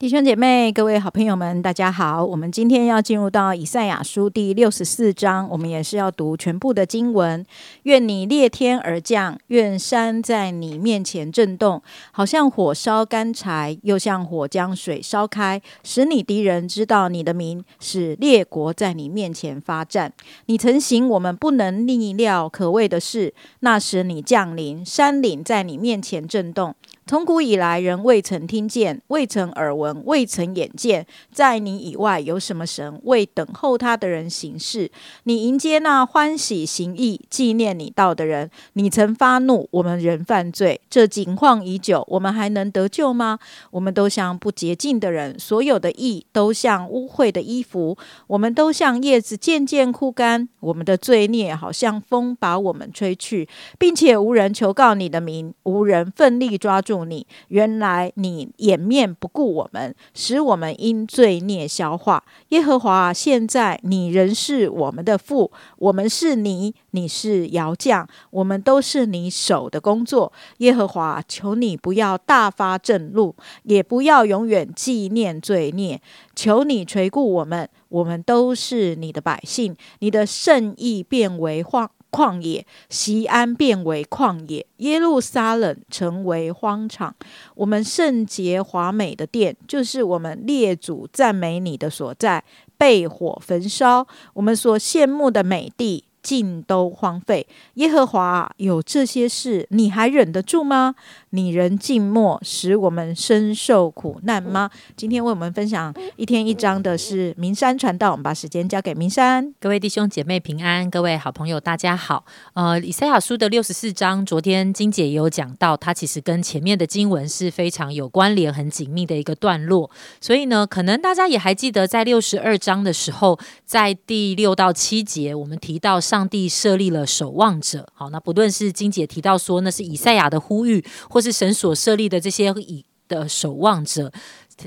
弟兄姐妹、各位好朋友们，大家好！我们今天要进入到以赛亚书第六十四章，我们也是要读全部的经文。愿你裂天而降，愿山在你面前震动，好像火烧干柴，又像火将水烧开，使你敌人知道你的名，使列国在你面前发战。你曾行我们不能逆料可畏的事，那时你降临，山岭在你面前震动。从古以来，人未曾听见，未曾耳闻，未曾眼见，在你以外有什么神为等候他的人行事？你迎接那欢喜行义、纪念你道的人。你曾发怒，我们人犯罪，这景况已久，我们还能得救吗？我们都像不洁净的人，所有的义都像污秽的衣服，我们都像叶子渐渐枯干，我们的罪孽好像风把我们吹去，并且无人求告你的名，无人奋力抓住。你原来你掩面不顾我们，使我们因罪孽消化。耶和华，现在你仍是我们的父，我们是你，你是窑匠，我们都是你手的工作。耶和华，求你不要大发震怒，也不要永远纪念罪孽。求你垂顾我们，我们都是你的百姓，你的圣意变为荒。旷野，西安变为旷野，耶路撒冷成为荒场。我们圣洁华美的殿，就是我们列祖赞美你的所在，被火焚烧。我们所羡慕的美地。尽都荒废。耶和华有这些事，你还忍得住吗？你人静默，使我们深受苦难吗？今天为我们分享一天一章的是明山传道，我们把时间交给明山。各位弟兄姐妹平安，各位好朋友大家好。呃，以赛亚书的六十四章，昨天金姐也有讲到，它其实跟前面的经文是非常有关联、很紧密的一个段落。所以呢，可能大家也还记得，在六十二章的时候，在第六到七节，我们提到。上帝设立了守望者，好，那不论是金姐提到说那是以赛亚的呼吁，或是神所设立的这些以的守望者，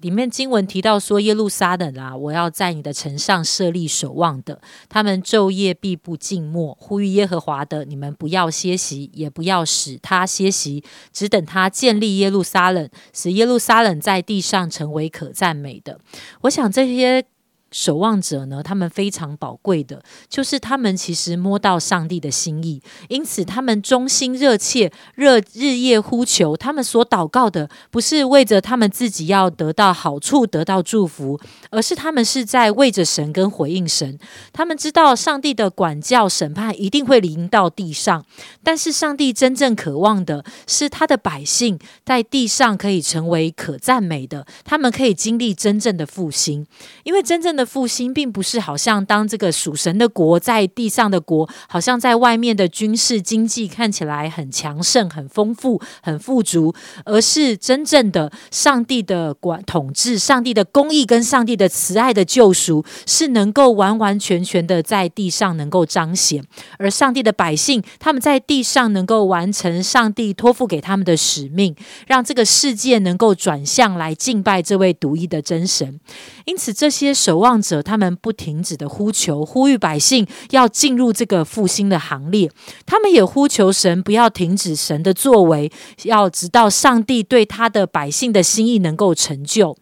里面经文提到说耶路撒冷啊，我要在你的城上设立守望的，他们昼夜必不静默，呼吁耶和华的，你们不要歇息，也不要使他歇息，只等他建立耶路撒冷，使耶路撒冷在地上成为可赞美的。我想这些。守望者呢，他们非常宝贵的，就是他们其实摸到上帝的心意，因此他们忠心热切、热日夜呼求。他们所祷告的，不是为着他们自己要得到好处、得到祝福，而是他们是在为着神跟回应神。他们知道上帝的管教、审判一定会临到地上，但是上帝真正渴望的是他的百姓在地上可以成为可赞美的，他们可以经历真正的复兴，因为真正。的复兴并不是好像当这个属神的国在地上的国，好像在外面的军事经济看起来很强盛、很丰富、很富足，而是真正的上帝的管统治、上帝的公义跟上帝的慈爱的救赎，是能够完完全全的在地上能够彰显，而上帝的百姓他们在地上能够完成上帝托付给他们的使命，让这个世界能够转向来敬拜这位独一的真神。因此，这些守望。望者，他们不停止的呼求，呼吁百姓要进入这个复兴的行列。他们也呼求神不要停止神的作为，要直到上帝对他的百姓的心意能够成就。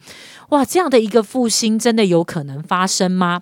哇，这样的一个复兴，真的有可能发生吗？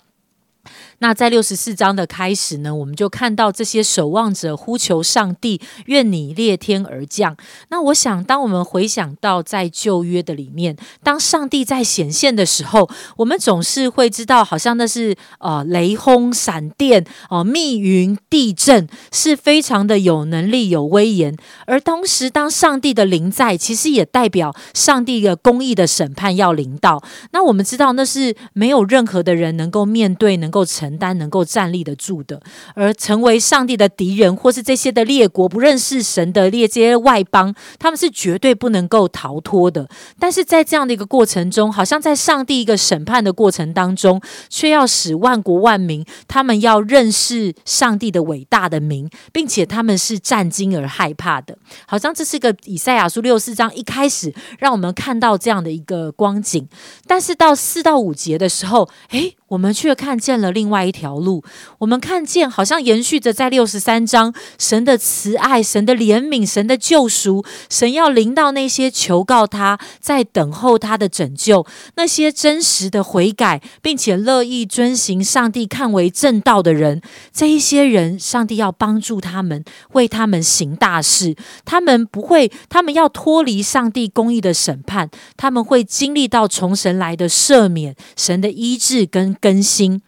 那在六十四章的开始呢，我们就看到这些守望者呼求上帝，愿你裂天而降。那我想，当我们回想到在旧约的里面，当上帝在显现的时候，我们总是会知道，好像那是呃雷轰、闪电、哦密云、地震，是非常的有能力、有威严。而同时，当上帝的临在，其实也代表上帝的公义的审判要临到。那我们知道，那是没有任何的人能够面对、能够。承担能够站立得住的，而成为上帝的敌人，或是这些的列国不认识神的列这些外邦，他们是绝对不能够逃脱的。但是在这样的一个过程中，好像在上帝一个审判的过程当中，却要使万国万民他们要认识上帝的伟大的名，并且他们是战惊而害怕的。好像这是个以赛亚书六四章一开始让我们看到这样的一个光景，但是到四到五节的时候，诶，我们却看见了另外一条路。我们看见，好像延续着在六十三章，神的慈爱、神的怜悯、神的救赎，神要临到那些求告他、在等候他的拯救，那些真实的悔改，并且乐意遵行上帝看为正道的人。这一些人，上帝要帮助他们，为他们行大事。他们不会，他们要脱离上帝公义的审判，他们会经历到从神来的赦免、神的医治跟。更新。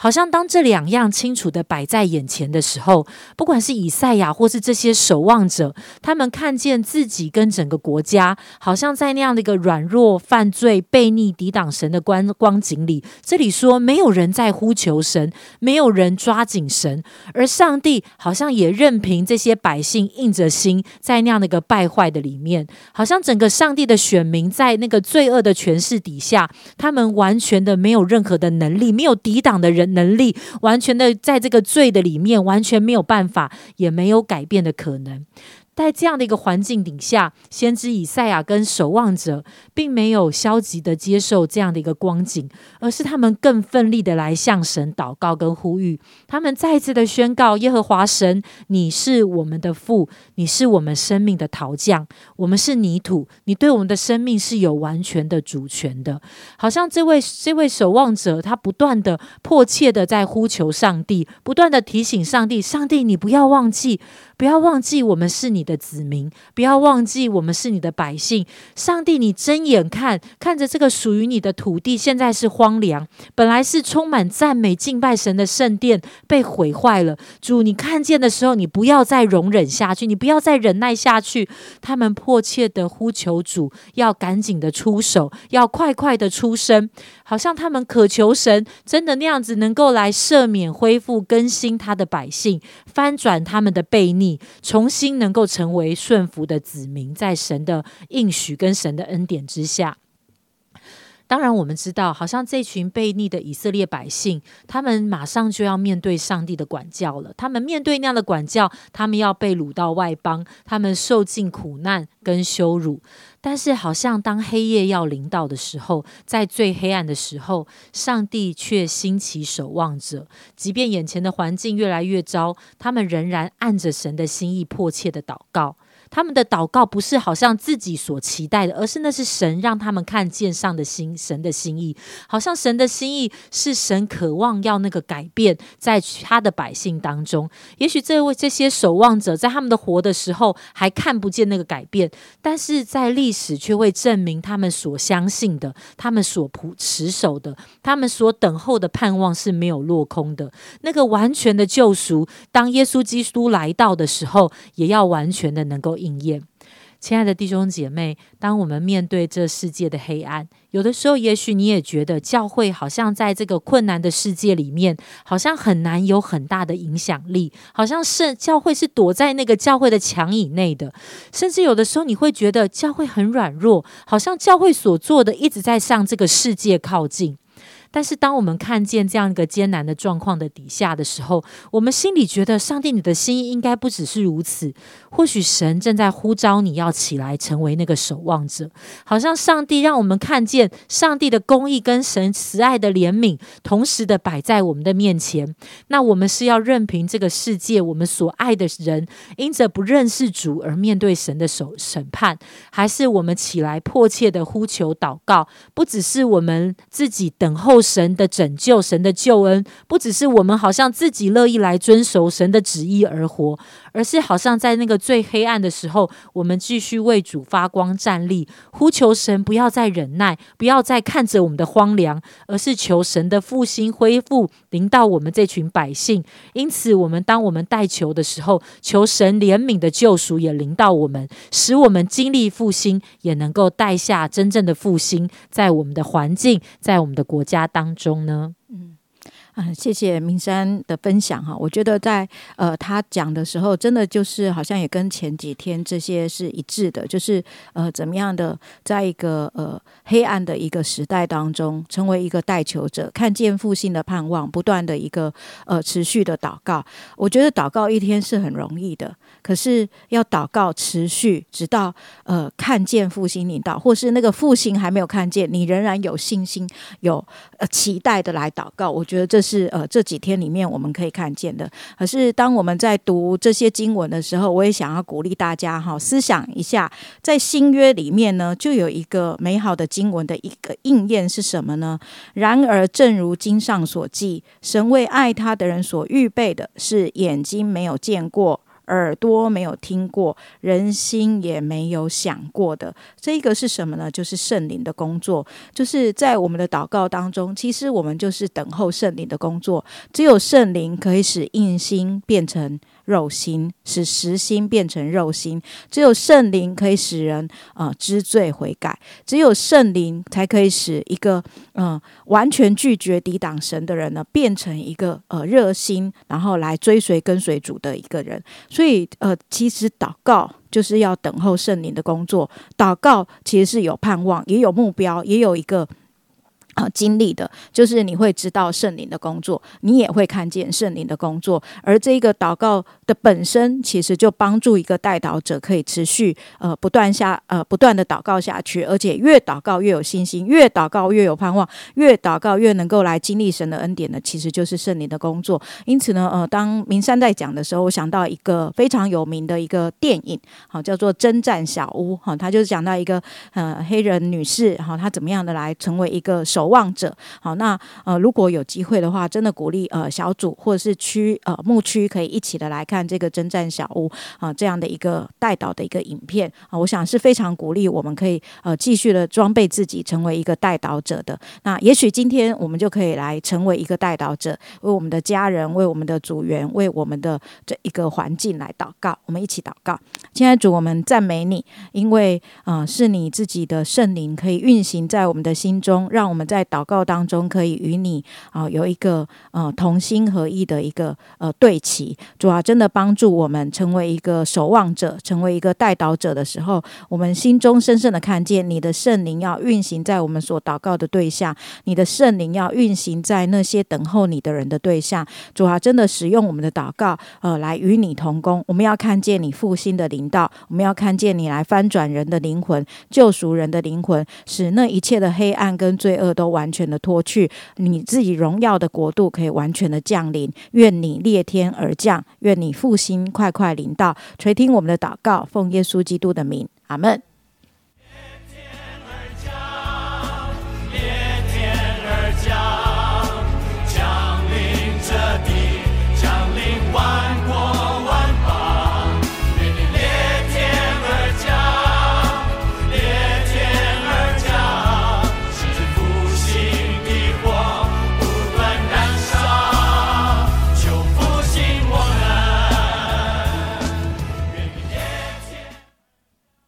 好像当这两样清楚的摆在眼前的时候，不管是以赛亚或是这些守望者，他们看见自己跟整个国家，好像在那样的一个软弱、犯罪、悖逆、抵挡神的光光景里。这里说，没有人在呼求神，没有人抓紧神，而上帝好像也任凭这些百姓硬着心，在那样的一个败坏的里面，好像整个上帝的选民在那个罪恶的权势底下，他们完全的没有任何的能力，没有抵挡的人。能力完全的在这个罪的里面，完全没有办法，也没有改变的可能。在这样的一个环境底下，先知以赛亚跟守望者并没有消极的接受这样的一个光景，而是他们更奋力的来向神祷告跟呼吁。他们再次的宣告：耶和华神，你是我们的父，你是我们生命的陶匠，我们是泥土，你对我们的生命是有完全的主权的。好像这位这位守望者，他不断的迫切的在呼求上帝，不断的提醒上帝：上帝，你不要忘记。不要忘记，我们是你的子民；不要忘记，我们是你的百姓。上帝，你睁眼看，看着这个属于你的土地，现在是荒凉，本来是充满赞美敬拜神的圣殿，被毁坏了。主，你看见的时候，你不要再容忍下去，你不要再忍耐下去。他们迫切的呼求主，要赶紧的出手，要快快的出声，好像他们渴求神真的那样子，能够来赦免、恢复、更新他的百姓，翻转他们的悖逆。重新能够成为顺服的子民，在神的应许跟神的恩典之下。当然，我们知道，好像这群悖逆的以色列百姓，他们马上就要面对上帝的管教了。他们面对那样的管教，他们要被掳到外邦，他们受尽苦难跟羞辱。但是，好像当黑夜要临到的时候，在最黑暗的时候，上帝却兴起守望者，即便眼前的环境越来越糟，他们仍然按着神的心意，迫切的祷告。他们的祷告不是好像自己所期待的，而是那是神让他们看见上的心，神的心意，好像神的心意是神渴望要那个改变在他的百姓当中。也许这位这些守望者在他们的活的时候还看不见那个改变，但是在历史却会证明他们所相信的，他们所普持守的，他们所等候的盼望是没有落空的。那个完全的救赎，当耶稣基督来到的时候，也要完全的能够。应验，亲爱的弟兄姐妹，当我们面对这世界的黑暗，有的时候，也许你也觉得教会好像在这个困难的世界里面，好像很难有很大的影响力，好像是教会是躲在那个教会的墙以内的，甚至有的时候你会觉得教会很软弱，好像教会所做的一直在向这个世界靠近。但是，当我们看见这样一个艰难的状况的底下的时候，我们心里觉得，上帝，你的心意应该不只是如此。或许神正在呼召你要起来，成为那个守望者。好像上帝让我们看见上帝的公义跟神慈爱的怜悯，同时的摆在我们的面前。那我们是要任凭这个世界，我们所爱的人，因着不认识主而面对神的手审判，还是我们起来迫切的呼求祷告？不只是我们自己等候。神的拯救，神的救恩，不只是我们好像自己乐意来遵守神的旨意而活。而是好像在那个最黑暗的时候，我们继续为主发光站立，呼求神不要再忍耐，不要再看着我们的荒凉，而是求神的复兴恢复临到我们这群百姓。因此，我们当我们代求的时候，求神怜悯的救赎也临到我们，使我们经历复兴，也能够带下真正的复兴，在我们的环境，在我们的国家当中呢。嗯，谢谢明山的分享哈。我觉得在呃他讲的时候，真的就是好像也跟前几天这些是一致的，就是呃怎么样的，在一个呃黑暗的一个时代当中，成为一个带球者，看见复兴的盼望，不断的一个呃持续的祷告。我觉得祷告一天是很容易的，可是要祷告持续，直到呃看见复兴领导，或是那个复兴还没有看见，你仍然有信心、有呃期待的来祷告。我觉得这是是呃这几天里面我们可以看见的。可是当我们在读这些经文的时候，我也想要鼓励大家哈，思想一下，在新约里面呢，就有一个美好的经文的一个应验是什么呢？然而，正如经上所记，神为爱他的人所预备的是眼睛没有见过。耳朵没有听过，人心也没有想过的，这个是什么呢？就是圣灵的工作，就是在我们的祷告当中，其实我们就是等候圣灵的工作。只有圣灵可以使硬心变成。肉心使实心变成肉心，只有圣灵可以使人啊知罪悔改，只有圣灵才可以使一个嗯完全拒绝抵挡神的人呢，变成一个呃热心，然后来追随跟随主的一个人。所以呃，其实祷告就是要等候圣灵的工作，祷告其实是有盼望，也有目标，也有一个。啊，经历的就是你会知道圣灵的工作，你也会看见圣灵的工作，而这一个祷告的本身，其实就帮助一个代祷者可以持续呃不断下呃不断的祷告下去，而且越祷告越有信心，越祷告越有盼望，越祷告越能够来经历神的恩典呢，其实就是圣灵的工作。因此呢，呃，当明山在讲的时候，我想到一个非常有名的一个电影，好叫做《征战小屋》哈，他就是讲到一个呃黑人女士哈，她怎么样的来成为一个守。望者，好，那呃，如果有机会的话，真的鼓励呃小组或者是区呃牧区可以一起的来看这个征战小屋啊这样的一个带导的一个影片啊，我想是非常鼓励我们可以呃继续的装备自己，成为一个带导者的。那也许今天我们就可以来成为一个带导者，为我们的家人，为我们的组员，为我们的这一个环境来祷告。我们一起祷告，亲爱的主，我们赞美你，因为啊是你自己的圣灵可以运行在我们的心中，让我们在。在祷告当中，可以与你啊有一个呃同心合意的一个呃对齐。主啊，真的帮助我们成为一个守望者，成为一个带导者的时候，我们心中深深的看见你的圣灵要运行在我们所祷告的对象，你的圣灵要运行在那些等候你的人的对象。主啊，真的使用我们的祷告呃来与你同工。我们要看见你复兴的灵道，我们要看见你来翻转人的灵魂，救赎人的灵魂，使那一切的黑暗跟罪恶都。完全的脱去，你自己荣耀的国度可以完全的降临。愿你裂天而降，愿你复兴快快临到，垂听我们的祷告，奉耶稣基督的名，阿门。